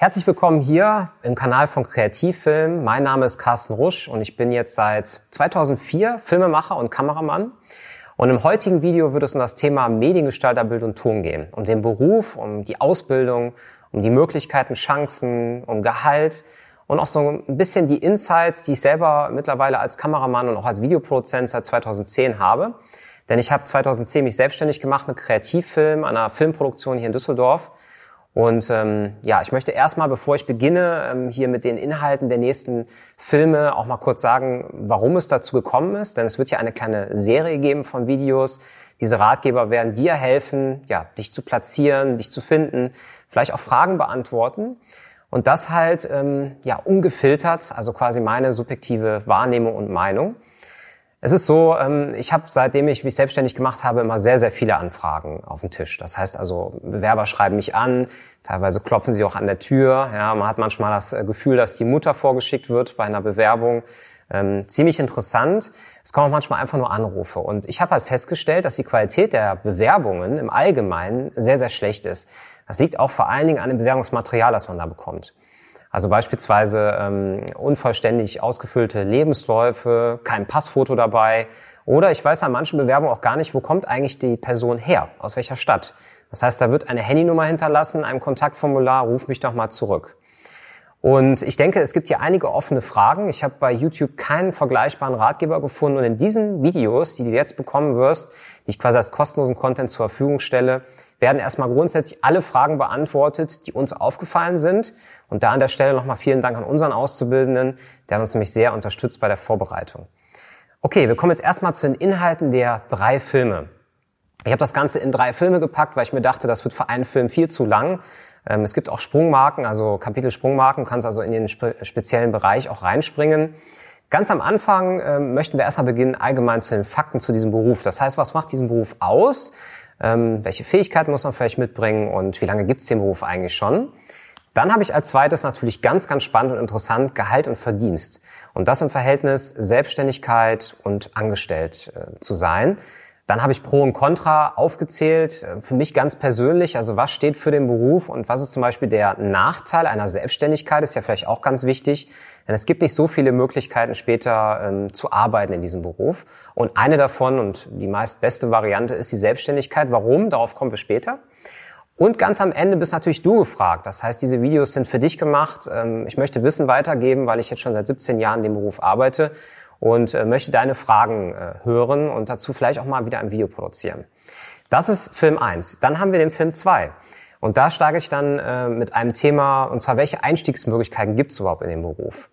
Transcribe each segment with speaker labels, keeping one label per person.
Speaker 1: Herzlich willkommen hier im Kanal von Kreativfilm. Mein Name ist Carsten Rusch und ich bin jetzt seit 2004 Filmemacher und Kameramann. Und im heutigen Video wird es um das Thema Mediengestalter Bild und Ton gehen. Um den Beruf, um die Ausbildung, um die Möglichkeiten, Chancen, um Gehalt und auch so ein bisschen die Insights, die ich selber mittlerweile als Kameramann und auch als Videoproduzent seit 2010 habe. Denn ich habe 2010 mich selbstständig gemacht mit Kreativfilm, einer Filmproduktion hier in Düsseldorf und ähm, ja, ich möchte erstmal, bevor ich beginne, ähm, hier mit den Inhalten der nächsten Filme auch mal kurz sagen, warum es dazu gekommen ist. Denn es wird ja eine kleine Serie geben von Videos. Diese Ratgeber werden dir helfen, ja, dich zu platzieren, dich zu finden, vielleicht auch Fragen beantworten. Und das halt ähm, ja ungefiltert, also quasi meine subjektive Wahrnehmung und Meinung. Es ist so, ähm, ich habe, seitdem ich mich selbstständig gemacht habe, immer sehr, sehr viele Anfragen auf dem Tisch. Das heißt also, Bewerber schreiben mich an, teilweise klopfen sie auch an der Tür. Ja, man hat manchmal das äh, Gefühl, dass die Mutter vorgeschickt wird bei einer Bewerbung. Ähm, ziemlich interessant. Es kommen auch manchmal einfach nur Anrufe. Und ich habe halt festgestellt, dass die Qualität der Bewerbungen im Allgemeinen sehr, sehr schlecht ist. Das liegt auch vor allen Dingen an dem Bewerbungsmaterial, das man da bekommt. Also beispielsweise ähm, unvollständig ausgefüllte Lebensläufe, kein Passfoto dabei. Oder ich weiß an manchen Bewerbungen auch gar nicht, wo kommt eigentlich die Person her, aus welcher Stadt. Das heißt, da wird eine Handynummer hinterlassen, ein Kontaktformular, ruf mich doch mal zurück. Und ich denke, es gibt hier einige offene Fragen. Ich habe bei YouTube keinen vergleichbaren Ratgeber gefunden. Und in diesen Videos, die du jetzt bekommen wirst, die ich quasi als kostenlosen Content zur Verfügung stelle, werden erstmal grundsätzlich alle Fragen beantwortet, die uns aufgefallen sind. Und da an der Stelle nochmal vielen Dank an unseren Auszubildenden, der uns nämlich sehr unterstützt bei der Vorbereitung. Okay, wir kommen jetzt erstmal zu den Inhalten der drei Filme. Ich habe das Ganze in drei Filme gepackt, weil ich mir dachte, das wird für einen Film viel zu lang. Ähm, es gibt auch Sprungmarken, also Kapitel-Sprungmarken, kannst also in den spe speziellen Bereich auch reinspringen. Ganz am Anfang äh, möchten wir erstmal beginnen, allgemein zu den Fakten zu diesem Beruf. Das heißt, was macht diesen Beruf aus? Ähm, welche Fähigkeiten muss man vielleicht mitbringen und wie lange gibt es den Beruf eigentlich schon? Dann habe ich als zweites natürlich ganz, ganz spannend und interessant Gehalt und Verdienst. Und das im Verhältnis Selbstständigkeit und angestellt äh, zu sein. Dann habe ich Pro und Contra aufgezählt, äh, für mich ganz persönlich, also was steht für den Beruf und was ist zum Beispiel der Nachteil einer Selbstständigkeit, ist ja vielleicht auch ganz wichtig, denn es gibt nicht so viele Möglichkeiten später ähm, zu arbeiten in diesem Beruf. Und eine davon und die meist beste Variante ist die Selbstständigkeit. Warum? Darauf kommen wir später. Und ganz am Ende bist natürlich du gefragt. Das heißt, diese Videos sind für dich gemacht. Ähm, ich möchte Wissen weitergeben, weil ich jetzt schon seit 17 Jahren in dem Beruf arbeite und äh, möchte deine Fragen äh, hören und dazu vielleicht auch mal wieder ein Video produzieren. Das ist Film 1. Dann haben wir den Film 2. Und da steige ich dann äh, mit einem Thema, und zwar, welche Einstiegsmöglichkeiten gibt es überhaupt in dem Beruf?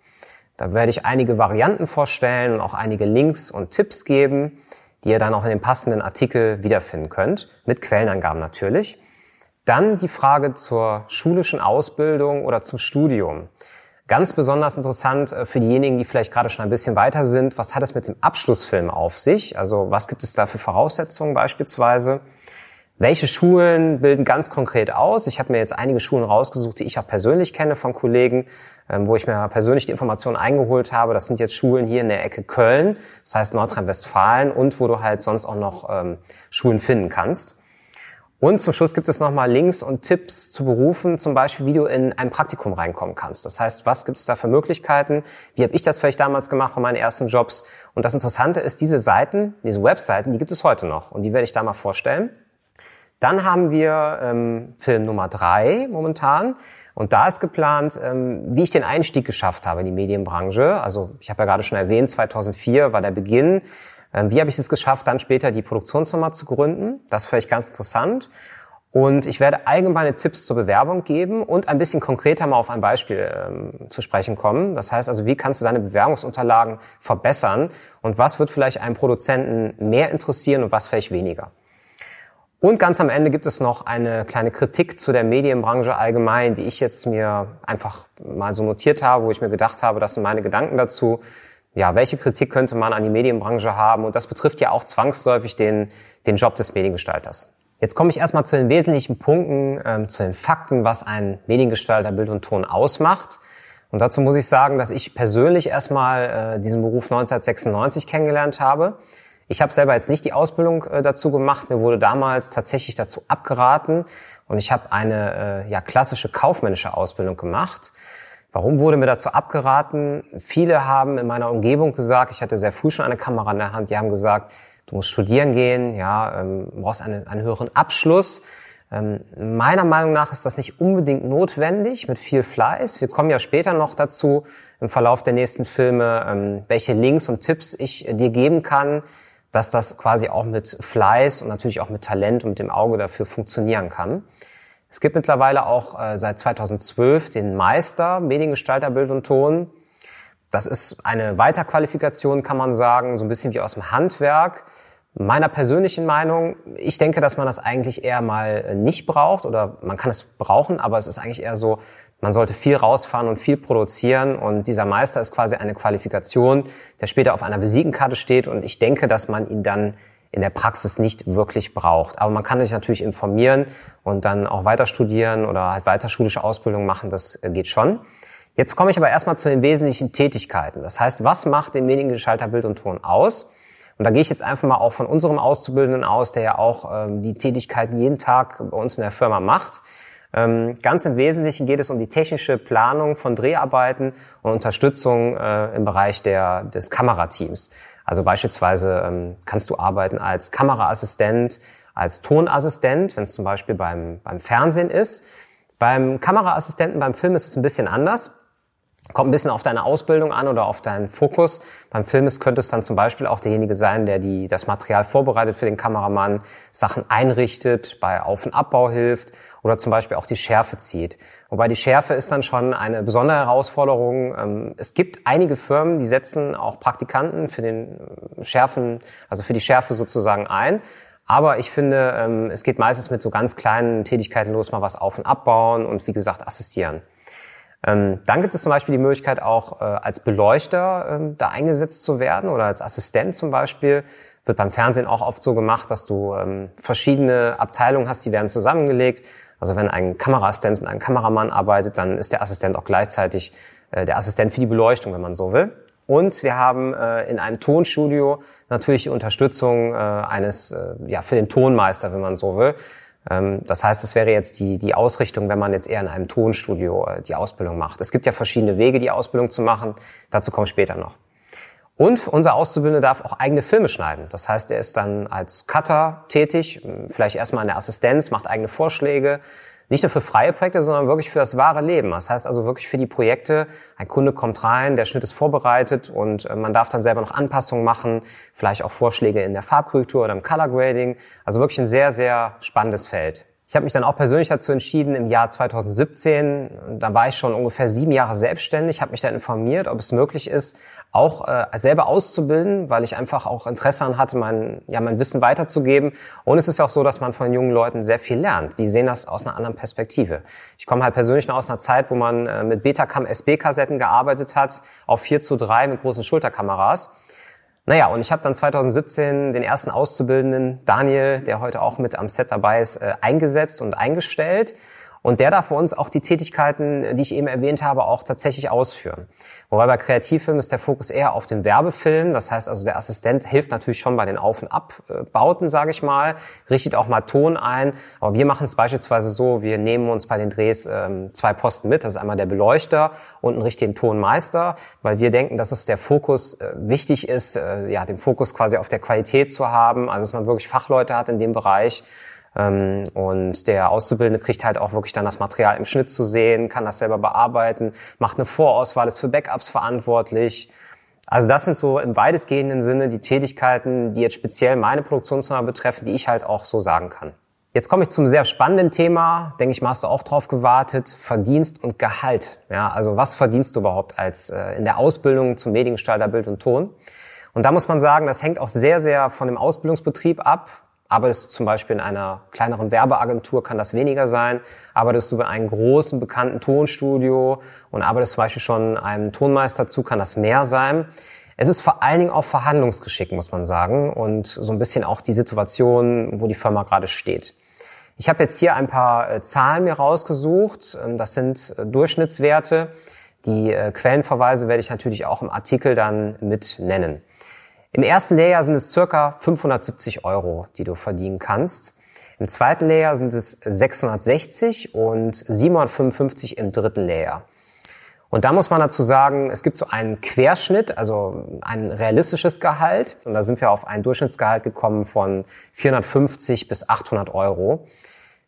Speaker 1: Da werde ich einige Varianten vorstellen und auch einige Links und Tipps geben, die ihr dann auch in dem passenden Artikel wiederfinden könnt, mit Quellenangaben natürlich. Dann die Frage zur schulischen Ausbildung oder zum Studium. Ganz besonders interessant äh, für diejenigen, die vielleicht gerade schon ein bisschen weiter sind. Was hat es mit dem Abschlussfilm auf sich? Also was gibt es da für Voraussetzungen beispielsweise? Welche Schulen bilden ganz konkret aus? Ich habe mir jetzt einige Schulen rausgesucht, die ich auch persönlich kenne von Kollegen, ähm, wo ich mir persönlich die Informationen eingeholt habe. Das sind jetzt Schulen hier in der Ecke Köln, das heißt Nordrhein-Westfalen und wo du halt sonst auch noch ähm, Schulen finden kannst. Und zum Schluss gibt es nochmal Links und Tipps zu Berufen, zum Beispiel, wie du in ein Praktikum reinkommen kannst. Das heißt, was gibt es da für Möglichkeiten? Wie habe ich das vielleicht damals gemacht bei meinen ersten Jobs? Und das Interessante ist, diese Seiten, diese Webseiten, die gibt es heute noch. Und die werde ich da mal vorstellen. Dann haben wir ähm, Film Nummer drei momentan. Und da ist geplant, ähm, wie ich den Einstieg geschafft habe in die Medienbranche. Also ich habe ja gerade schon erwähnt, 2004 war der Beginn. Ähm, wie habe ich es geschafft, dann später die Produktionsfirma zu gründen? Das ist vielleicht ganz interessant. Und ich werde allgemeine Tipps zur Bewerbung geben und ein bisschen konkreter mal auf ein Beispiel ähm, zu sprechen kommen. Das heißt also, wie kannst du deine Bewerbungsunterlagen verbessern und was wird vielleicht einen Produzenten mehr interessieren und was vielleicht weniger. Und ganz am Ende gibt es noch eine kleine Kritik zu der Medienbranche allgemein, die ich jetzt mir einfach mal so notiert habe, wo ich mir gedacht habe, das sind meine Gedanken dazu ja, welche Kritik könnte man an die Medienbranche haben? Und das betrifft ja auch zwangsläufig den, den Job des Mediengestalters. Jetzt komme ich erstmal zu den wesentlichen Punkten, ähm, zu den Fakten, was ein Mediengestalter Bild und Ton ausmacht. Und dazu muss ich sagen, dass ich persönlich erstmal äh, diesen Beruf 1996 kennengelernt habe. Ich habe selber jetzt nicht die Ausbildung äh, dazu gemacht. Mir wurde damals tatsächlich dazu abgeraten. und ich habe eine äh, ja, klassische kaufmännische Ausbildung gemacht. Warum wurde mir dazu abgeraten? Viele haben in meiner Umgebung gesagt, ich hatte sehr früh schon eine Kamera in der Hand, die haben gesagt, du musst studieren gehen, ja, ähm, brauchst einen, einen höheren Abschluss. Ähm, meiner Meinung nach ist das nicht unbedingt notwendig mit viel Fleiß. Wir kommen ja später noch dazu im Verlauf der nächsten Filme, ähm, welche Links und Tipps ich dir geben kann, dass das quasi auch mit Fleiß und natürlich auch mit Talent und mit dem Auge dafür funktionieren kann. Es gibt mittlerweile auch äh, seit 2012 den Meister Mediengestalter Bild und Ton. Das ist eine Weiterqualifikation, kann man sagen, so ein bisschen wie aus dem Handwerk. Meiner persönlichen Meinung, ich denke, dass man das eigentlich eher mal nicht braucht oder man kann es brauchen, aber es ist eigentlich eher so, man sollte viel rausfahren und viel produzieren und dieser Meister ist quasi eine Qualifikation, der später auf einer Visitenkarte steht und ich denke, dass man ihn dann in der Praxis nicht wirklich braucht. Aber man kann sich natürlich informieren und dann auch weiter studieren oder halt weiter schulische Ausbildung machen, das geht schon. Jetzt komme ich aber erstmal zu den wesentlichen Tätigkeiten. Das heißt, was macht den Mediengestalter Bild und Ton aus? Und da gehe ich jetzt einfach mal auch von unserem Auszubildenden aus, der ja auch ähm, die Tätigkeiten jeden Tag bei uns in der Firma macht. Ähm, ganz im Wesentlichen geht es um die technische Planung von Dreharbeiten und Unterstützung äh, im Bereich der, des Kamerateams. Also beispielsweise ähm, kannst du arbeiten als Kameraassistent, als Tonassistent, wenn es zum Beispiel beim, beim Fernsehen ist. Beim Kameraassistenten beim Film ist es ein bisschen anders. Kommt ein bisschen auf deine Ausbildung an oder auf deinen Fokus. Beim Film ist, könnte es dann zum Beispiel auch derjenige sein, der die, das Material vorbereitet für den Kameramann, Sachen einrichtet, bei Auf- und Abbau hilft oder zum Beispiel auch die Schärfe zieht. Wobei die Schärfe ist dann schon eine besondere Herausforderung. Ähm, es gibt einige Firmen, die setzen auch Praktikanten für den Schärfen, also für die Schärfe sozusagen ein. Aber ich finde, ähm, es geht meistens mit so ganz kleinen Tätigkeiten los, mal was auf- und abbauen und wie gesagt assistieren. Ähm, dann gibt es zum Beispiel die Möglichkeit auch äh, als Beleuchter ähm, da eingesetzt zu werden oder als Assistent zum Beispiel. Wird beim Fernsehen auch oft so gemacht, dass du ähm, verschiedene Abteilungen hast, die werden zusammengelegt. Also wenn ein Kameraassistent mit einem Kameramann arbeitet, dann ist der Assistent auch gleichzeitig äh, der Assistent für die Beleuchtung, wenn man so will. Und wir haben äh, in einem Tonstudio natürlich die Unterstützung äh, eines, äh, ja, für den Tonmeister, wenn man so will. Ähm, das heißt, es wäre jetzt die, die Ausrichtung, wenn man jetzt eher in einem Tonstudio äh, die Ausbildung macht. Es gibt ja verschiedene Wege, die Ausbildung zu machen. Dazu komme ich später noch. Und unser Auszubildende darf auch eigene Filme schneiden. Das heißt, er ist dann als Cutter tätig, vielleicht erstmal in der Assistenz, macht eigene Vorschläge, nicht nur für freie Projekte, sondern wirklich für das wahre Leben. Das heißt also wirklich für die Projekte, ein Kunde kommt rein, der Schnitt ist vorbereitet und äh, man darf dann selber noch Anpassungen machen, vielleicht auch Vorschläge in der Farbkorrektur oder im Color Grading. Also wirklich ein sehr, sehr spannendes Feld. Ich habe mich dann auch persönlich dazu entschieden, im Jahr 2017, da war ich schon ungefähr sieben Jahre selbstständig, habe mich dann informiert, ob es möglich ist, auch äh, selber auszubilden, weil ich einfach auch Interesse an hatte, mein, ja, mein Wissen weiterzugeben. Und es ist ja auch so, dass man von jungen Leuten sehr viel lernt. Die sehen das aus einer anderen Perspektive. Ich komme halt persönlich noch aus einer Zeit, wo man äh, mit Betacam SB-Kassetten gearbeitet hat, auf 4 zu 3 mit großen Schulterkameras. Naja, und ich habe dann 2017 den ersten Auszubildenden, Daniel, der heute auch mit am Set dabei ist, äh, eingesetzt und eingestellt. Und der darf bei uns auch die Tätigkeiten, die ich eben erwähnt habe, auch tatsächlich ausführen. Wobei bei Kreativfilmen ist der Fokus eher auf den Werbefilm. Das heißt also, der Assistent hilft natürlich schon bei den Auf- und Abbauten, sage ich mal, richtet auch mal Ton ein. Aber wir machen es beispielsweise so, wir nehmen uns bei den Drehs ähm, zwei Posten mit. Das ist einmal der Beleuchter und ein richtigen Tonmeister, weil wir denken, dass es der Fokus äh, wichtig ist, äh, ja, den Fokus quasi auf der Qualität zu haben, also dass man wirklich Fachleute hat in dem Bereich. Ähm, und der Auszubildende kriegt halt auch wirklich dann das Material im Schnitt zu sehen, kann das selber bearbeiten, macht eine Vorauswahl, ist für Backups verantwortlich. Also das sind so im weitestgehenden Sinne die Tätigkeiten, die jetzt speziell meine Produktionsnummer betreffen, die ich halt auch so sagen kann. Jetzt komme ich zum sehr spannenden Thema, denke ich mal, hast du auch drauf gewartet, Verdienst und Gehalt. Ja, also was verdienst du überhaupt als äh, in der Ausbildung zum Mediengestalter Bild und Ton? Und da muss man sagen, das hängt auch sehr, sehr von dem Ausbildungsbetrieb ab. Arbeitest du zum Beispiel in einer kleineren Werbeagentur, kann das weniger sein. Arbeitest du bei einem großen, bekannten Tonstudio und arbeitest zum Beispiel schon einem Tonmeister zu, kann das mehr sein. Es ist vor allen Dingen auch Verhandlungsgeschick, muss man sagen, und so ein bisschen auch die Situation, wo die Firma gerade steht. Ich habe jetzt hier ein paar äh, Zahlen mir rausgesucht. Ähm, das sind äh, Durchschnittswerte. Die äh, Quellenverweise werde ich natürlich auch im Artikel dann mit nennen. Im ersten Lehrjahr sind es circa 570 Euro, die du verdienen kannst. Im zweiten Layer sind es 660 und 755 im dritten Layer. Und da muss man dazu sagen, es gibt so einen Querschnitt, also ein realistisches Gehalt. Und da sind wir auf ein Durchschnittsgehalt gekommen von 450 bis 800 Euro.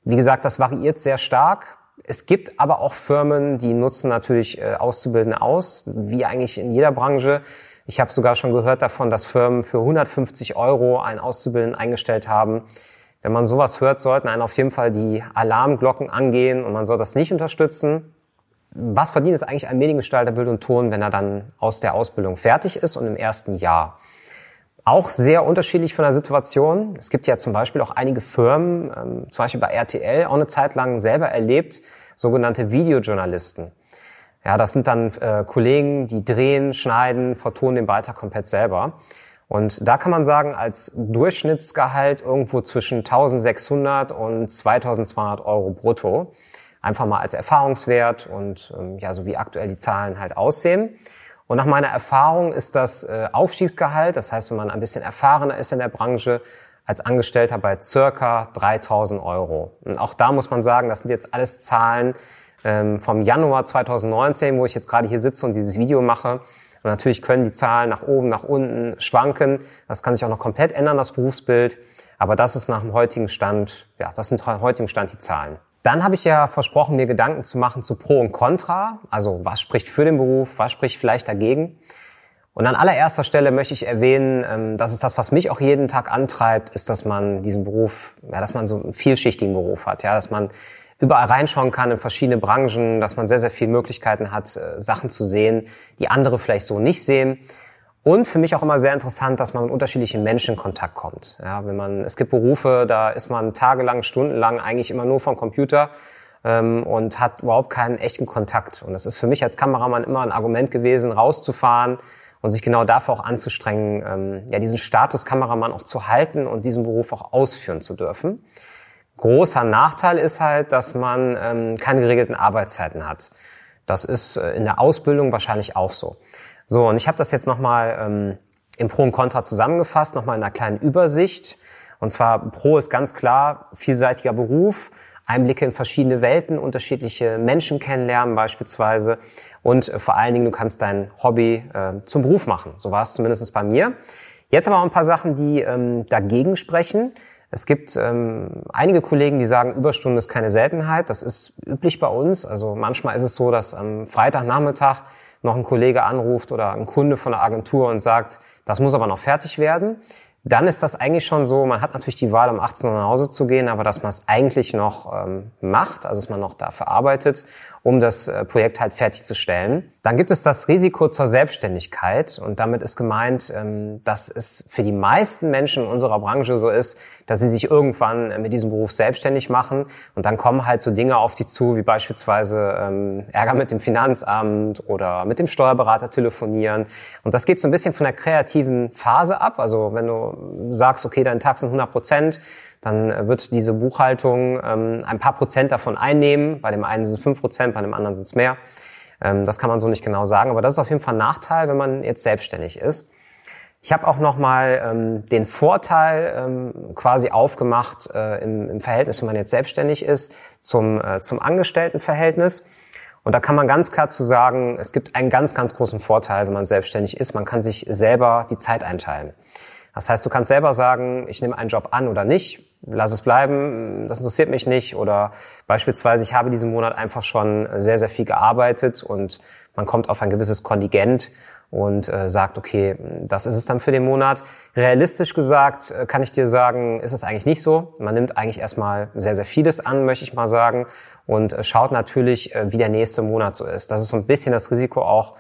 Speaker 1: Wie gesagt, das variiert sehr stark. Es gibt aber auch Firmen, die nutzen natürlich äh, Auszubildende aus, wie eigentlich in jeder Branche. Ich habe sogar schon gehört davon, dass Firmen für 150 Euro einen Auszubildenden eingestellt haben. Wenn man sowas hört, sollten einen auf jeden Fall die Alarmglocken angehen und man soll das nicht unterstützen was verdient es eigentlich ein Mediengestalter Bild und Ton, wenn er dann aus der Ausbildung fertig ist und im ersten Jahr? Auch sehr unterschiedlich von der Situation. Es gibt ja zum Beispiel auch einige Firmen, ähm, zum Beispiel bei RTL, auch eine Zeit lang selber erlebt, sogenannte Videojournalisten. Ja, das sind dann äh, Kollegen, die drehen, schneiden, vertonen den Beitrag komplett selber. Und da kann man sagen, als Durchschnittsgehalt irgendwo zwischen 1600 und 2200 Euro brutto einfach mal als Erfahrungswert und ähm, ja, so wie aktuell die Zahlen halt aussehen. Und nach meiner Erfahrung ist das äh, Aufstiegsgehalt, das heißt, wenn man ein bisschen erfahrener ist in der Branche, als Angestellter bei circa 3000 Euro. Und auch da muss man sagen, das sind jetzt alles Zahlen ähm, vom Januar 2019, wo ich jetzt gerade hier sitze und dieses Video mache. Und natürlich können die Zahlen nach oben, nach unten schwanken. Das kann sich auch noch komplett ändern, das Berufsbild. Aber das ist nach dem heutigen Stand, ja, das sind heutigen Stand die Zahlen. Dann habe ich ja versprochen, mir Gedanken zu machen zu Pro und Contra. Also was spricht für den Beruf, was spricht vielleicht dagegen. Und an allererster Stelle möchte ich erwähnen, ähm, dass es das, was mich auch jeden Tag antreibt, ist, dass man diesen Beruf, ja, dass man so einen vielschichtigen Beruf hat, ja, dass man überall reinschauen kann in verschiedene Branchen, dass man sehr, sehr viele Möglichkeiten hat, äh, Sachen zu sehen, die andere vielleicht so nicht sehen. Und für mich auch immer sehr interessant, dass man mit unterschiedlichen Menschen in Kontakt kommt. Ja, wenn man, es gibt Berufe, da ist man tagelang, stundenlang eigentlich immer nur vom Computer ähm, und hat überhaupt keinen echten Kontakt. Und das ist für mich als Kameramann immer ein Argument gewesen, rauszufahren und sich genau dafür auch anzustrengen, ähm, ja, diesen Status Kameramann auch zu halten und diesen Beruf auch ausführen zu dürfen. Großer Nachteil ist halt, dass man ähm, keine geregelten Arbeitszeiten hat. Das ist äh, in der Ausbildung wahrscheinlich auch so. So, und ich habe das jetzt nochmal ähm, im Pro und Contra zusammengefasst, nochmal in einer kleinen Übersicht. Und zwar Pro ist ganz klar vielseitiger Beruf, Einblicke in verschiedene Welten, unterschiedliche Menschen kennenlernen beispielsweise und äh, vor allen Dingen, du kannst dein Hobby äh, zum Beruf machen. So war es zumindest bei mir. Jetzt aber auch ein paar Sachen, die ähm, dagegen sprechen. Es gibt ähm, einige Kollegen, die sagen, Überstunden ist keine Seltenheit. Das ist üblich bei uns. Also manchmal ist es so, dass am Freitagnachmittag noch ein Kollege anruft oder ein Kunde von der Agentur und sagt, das muss aber noch fertig werden dann ist das eigentlich schon so, man hat natürlich die Wahl, um 18 Uhr nach Hause zu gehen, aber dass man es eigentlich noch ähm, macht, also dass man noch dafür arbeitet, um das äh, Projekt halt fertigzustellen. Dann gibt es das Risiko zur Selbstständigkeit. Und damit ist gemeint, ähm, dass es für die meisten Menschen in unserer Branche so ist, dass sie sich irgendwann äh, mit diesem Beruf selbstständig machen. Und dann kommen halt so Dinge auf die zu, wie beispielsweise ähm, Ärger mit dem Finanzamt oder mit dem Steuerberater telefonieren. Und das geht so ein bisschen von der kreativen Phase ab, also wenn du sagst, okay, dein Tag sind 100 Prozent, dann wird diese Buchhaltung ähm, ein paar Prozent davon einnehmen. Bei dem einen sind es 5 Prozent, bei dem anderen sind es mehr. Ähm, das kann man so nicht genau sagen, aber das ist auf jeden Fall ein Nachteil, wenn man jetzt selbstständig ist. Ich habe auch nochmal ähm, den Vorteil ähm, quasi aufgemacht äh, im, im Verhältnis, wenn man jetzt selbstständig ist, zum, äh, zum Angestelltenverhältnis. Und da kann man ganz klar zu sagen, es gibt einen ganz, ganz großen Vorteil, wenn man selbstständig ist. Man kann sich selber die Zeit einteilen. Das heißt, du kannst selber sagen, ich nehme einen Job an oder nicht, lass es bleiben, das interessiert mich nicht. Oder beispielsweise, ich habe diesen Monat einfach schon sehr, sehr viel gearbeitet und man kommt auf ein gewisses Kontingent und äh, sagt, okay, das ist es dann für den Monat. Realistisch gesagt äh, kann ich dir sagen, ist es eigentlich nicht so. Man nimmt eigentlich erstmal sehr, sehr vieles an, möchte ich mal sagen, und äh, schaut natürlich, äh, wie der nächste Monat so ist. Das ist so ein bisschen das Risiko auch,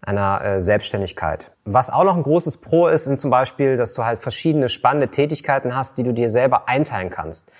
Speaker 1: einer äh, Selbstständigkeit. Was auch noch ein großes Pro ist, sind zum Beispiel, dass du halt verschiedene spannende Tätigkeiten hast, die du dir selber einteilen kannst.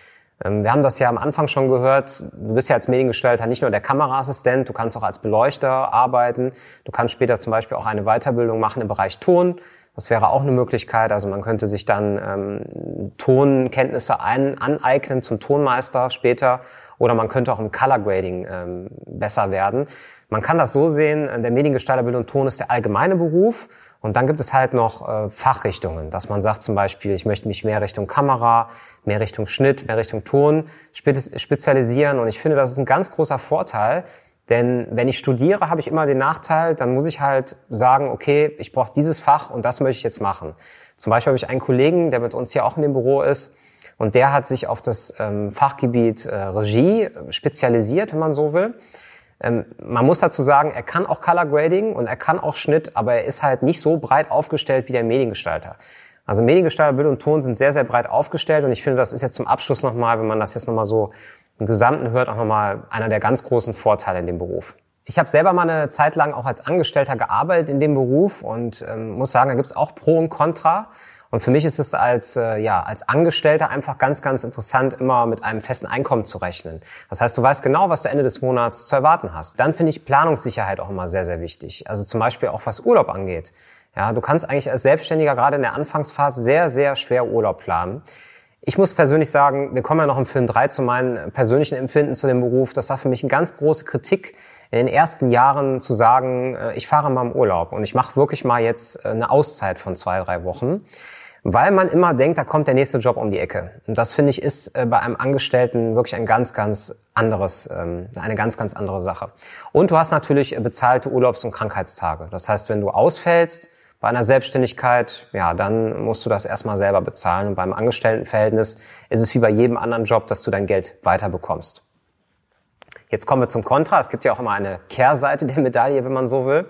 Speaker 1: Ähm, wir haben das ja am Anfang schon gehört. Du bist ja als Mediengestalter nicht nur der Kameraassistent, du kannst auch als Beleuchter arbeiten. Du kannst später zum Beispiel auch eine Weiterbildung machen im Bereich Ton. Das wäre auch eine Möglichkeit. Also man könnte sich dann ähm, Tonkenntnisse ein, aneignen zum Tonmeister später oder man könnte auch im Color Grading ähm, besser werden. Man kann das so sehen, der Mediengestalter Bild und Ton ist der allgemeine Beruf und dann gibt es halt noch äh, Fachrichtungen, dass man sagt zum Beispiel, ich möchte mich mehr Richtung Kamera, mehr Richtung Schnitt, mehr Richtung Ton spezialisieren und ich finde, das ist ein ganz großer Vorteil, denn wenn ich studiere, habe ich immer den Nachteil, dann muss ich halt sagen, okay, ich brauche dieses Fach und das möchte ich jetzt machen. Zum Beispiel habe ich einen Kollegen, der mit uns hier auch in dem Büro ist, und der hat sich auf das ähm, Fachgebiet äh, Regie spezialisiert, wenn man so will. Ähm, man muss dazu sagen, er kann auch Color Grading und er kann auch Schnitt, aber er ist halt nicht so breit aufgestellt wie der Mediengestalter. Also Mediengestalter, Bild und Ton sind sehr, sehr breit aufgestellt und ich finde, das ist jetzt zum Abschluss nochmal, wenn man das jetzt nochmal so im Gesamten hört, auch nochmal einer der ganz großen Vorteile in dem Beruf. Ich habe selber mal eine Zeit lang auch als Angestellter gearbeitet in dem Beruf und ähm, muss sagen, da gibt's auch Pro und Contra. Und für mich ist es als, äh, ja, als Angestellter einfach ganz, ganz interessant, immer mit einem festen Einkommen zu rechnen. Das heißt, du weißt genau, was du Ende des Monats zu erwarten hast. Dann finde ich Planungssicherheit auch immer sehr, sehr wichtig. Also zum Beispiel auch was Urlaub angeht. Ja, du kannst eigentlich als Selbstständiger gerade in der Anfangsphase sehr, sehr schwer Urlaub planen. Ich muss persönlich sagen, wir kommen ja noch im Film 3 zu meinen persönlichen Empfinden zu dem Beruf. Das war für mich eine ganz große Kritik in den ersten Jahren zu sagen, äh, ich fahre mal im Urlaub und ich mache wirklich mal jetzt äh, eine Auszeit von zwei, drei Wochen, weil man immer denkt, da kommt der nächste Job um die Ecke. Und das finde ich ist äh, bei einem Angestellten wirklich ein ganz, ganz anderes, ähm, eine ganz, ganz andere Sache. Und du hast natürlich bezahlte Urlaubs- und Krankheitstage. Das heißt, wenn du ausfällst, bei einer Selbstständigkeit, ja, dann musst du das erstmal selber bezahlen. Und beim Angestelltenverhältnis ist es wie bei jedem anderen Job, dass du dein Geld weiter bekommst. Jetzt kommen wir zum Kontra. Es gibt ja auch immer eine Kehrseite der Medaille, wenn man so will.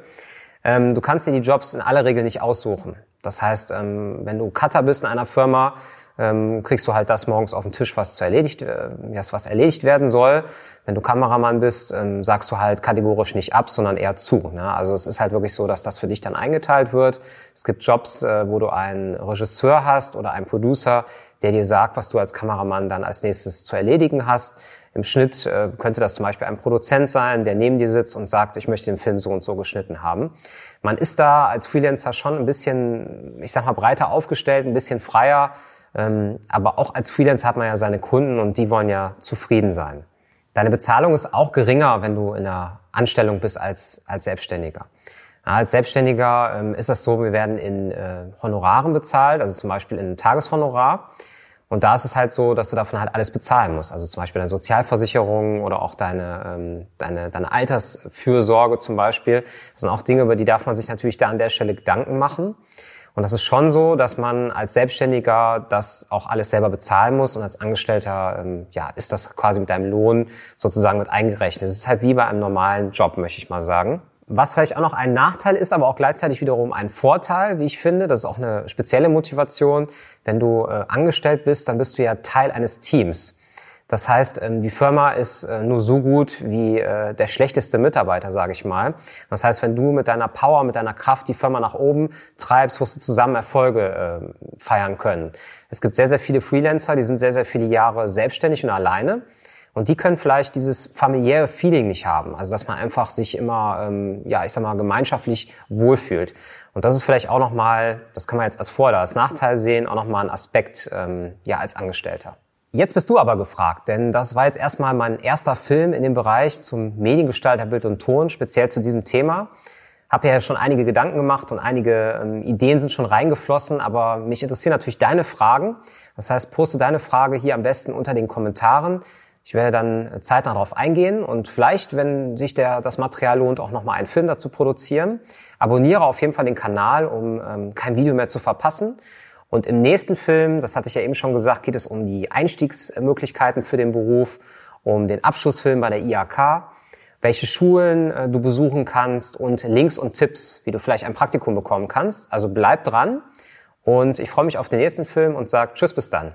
Speaker 1: Ähm, du kannst dir die Jobs in aller Regel nicht aussuchen. Das heißt, ähm, wenn du Cutter bist in einer Firma, ähm, kriegst du halt das morgens auf den Tisch, was zu erledigt, äh, was erledigt werden soll. Wenn du Kameramann bist, ähm, sagst du halt kategorisch nicht ab, sondern eher zu. Ne? Also es ist halt wirklich so, dass das für dich dann eingeteilt wird. Es gibt Jobs, äh, wo du einen Regisseur hast oder einen Producer, der dir sagt, was du als Kameramann dann als nächstes zu erledigen hast. Im Schnitt äh, könnte das zum Beispiel ein Produzent sein, der neben dir sitzt und sagt, ich möchte den Film so und so geschnitten haben. Man ist da als Freelancer schon ein bisschen, ich sag mal, breiter aufgestellt, ein bisschen freier. Ähm, aber auch als Freelancer hat man ja seine Kunden und die wollen ja zufrieden sein. Deine Bezahlung ist auch geringer, wenn du in einer Anstellung bist als, als Selbstständiger. als Selbstständiger ähm, ist das so, wir werden in äh, Honoraren bezahlt, also zum Beispiel in Tageshonorar. Und da ist es halt so, dass du davon halt alles bezahlen musst. Also zum Beispiel deine Sozialversicherung oder auch deine, ähm, deine, deine Altersfürsorge zum Beispiel. Das sind auch Dinge, über die darf man sich natürlich da an der Stelle Gedanken machen. Und das ist schon so, dass man als Selbstständiger das auch alles selber bezahlen muss und als Angestellter ähm, ja, ist das quasi mit deinem Lohn sozusagen mit eingerechnet. Es ist halt wie bei einem normalen Job, möchte ich mal sagen. Was vielleicht auch noch ein Nachteil ist, aber auch gleichzeitig wiederum ein Vorteil, wie ich finde, das ist auch eine spezielle Motivation. Wenn du äh, angestellt bist, dann bist du ja Teil eines Teams. Das heißt, ähm, die Firma ist äh, nur so gut wie äh, der schlechteste Mitarbeiter, sage ich mal. Das heißt, wenn du mit deiner Power, mit deiner Kraft die Firma nach oben treibst, wirst du zusammen Erfolge äh, feiern können. Es gibt sehr, sehr viele Freelancer, die sind sehr, sehr viele Jahre selbstständig und alleine. Und die können vielleicht dieses familiäre Feeling nicht haben. Also dass man einfach sich immer, ähm, ja, ich sag mal, gemeinschaftlich wohlfühlt. Und das ist vielleicht auch nochmal, das kann man jetzt als Vorteil, als Nachteil sehen, auch nochmal ein Aspekt, ähm, ja, als Angestellter. Jetzt bist du aber gefragt, denn das war jetzt erstmal mein erster Film in dem Bereich zum Mediengestalter Bild und Ton, speziell zu diesem Thema. Habe ja schon einige Gedanken gemacht und einige ähm, Ideen sind schon reingeflossen, aber mich interessieren natürlich deine Fragen. Das heißt, poste deine Frage hier am besten unter den Kommentaren. Ich werde dann zeitnah darauf eingehen und vielleicht, wenn sich der, das Material lohnt, auch nochmal einen Film dazu produzieren. Abonniere auf jeden Fall den Kanal, um ähm, kein Video mehr zu verpassen. Und im nächsten Film, das hatte ich ja eben schon gesagt, geht es um die Einstiegsmöglichkeiten für den Beruf, um den Abschlussfilm bei der IAK, welche Schulen äh, du besuchen kannst und Links und Tipps, wie du vielleicht ein Praktikum bekommen kannst. Also bleib dran und ich freue mich auf den nächsten Film und sage Tschüss bis dann.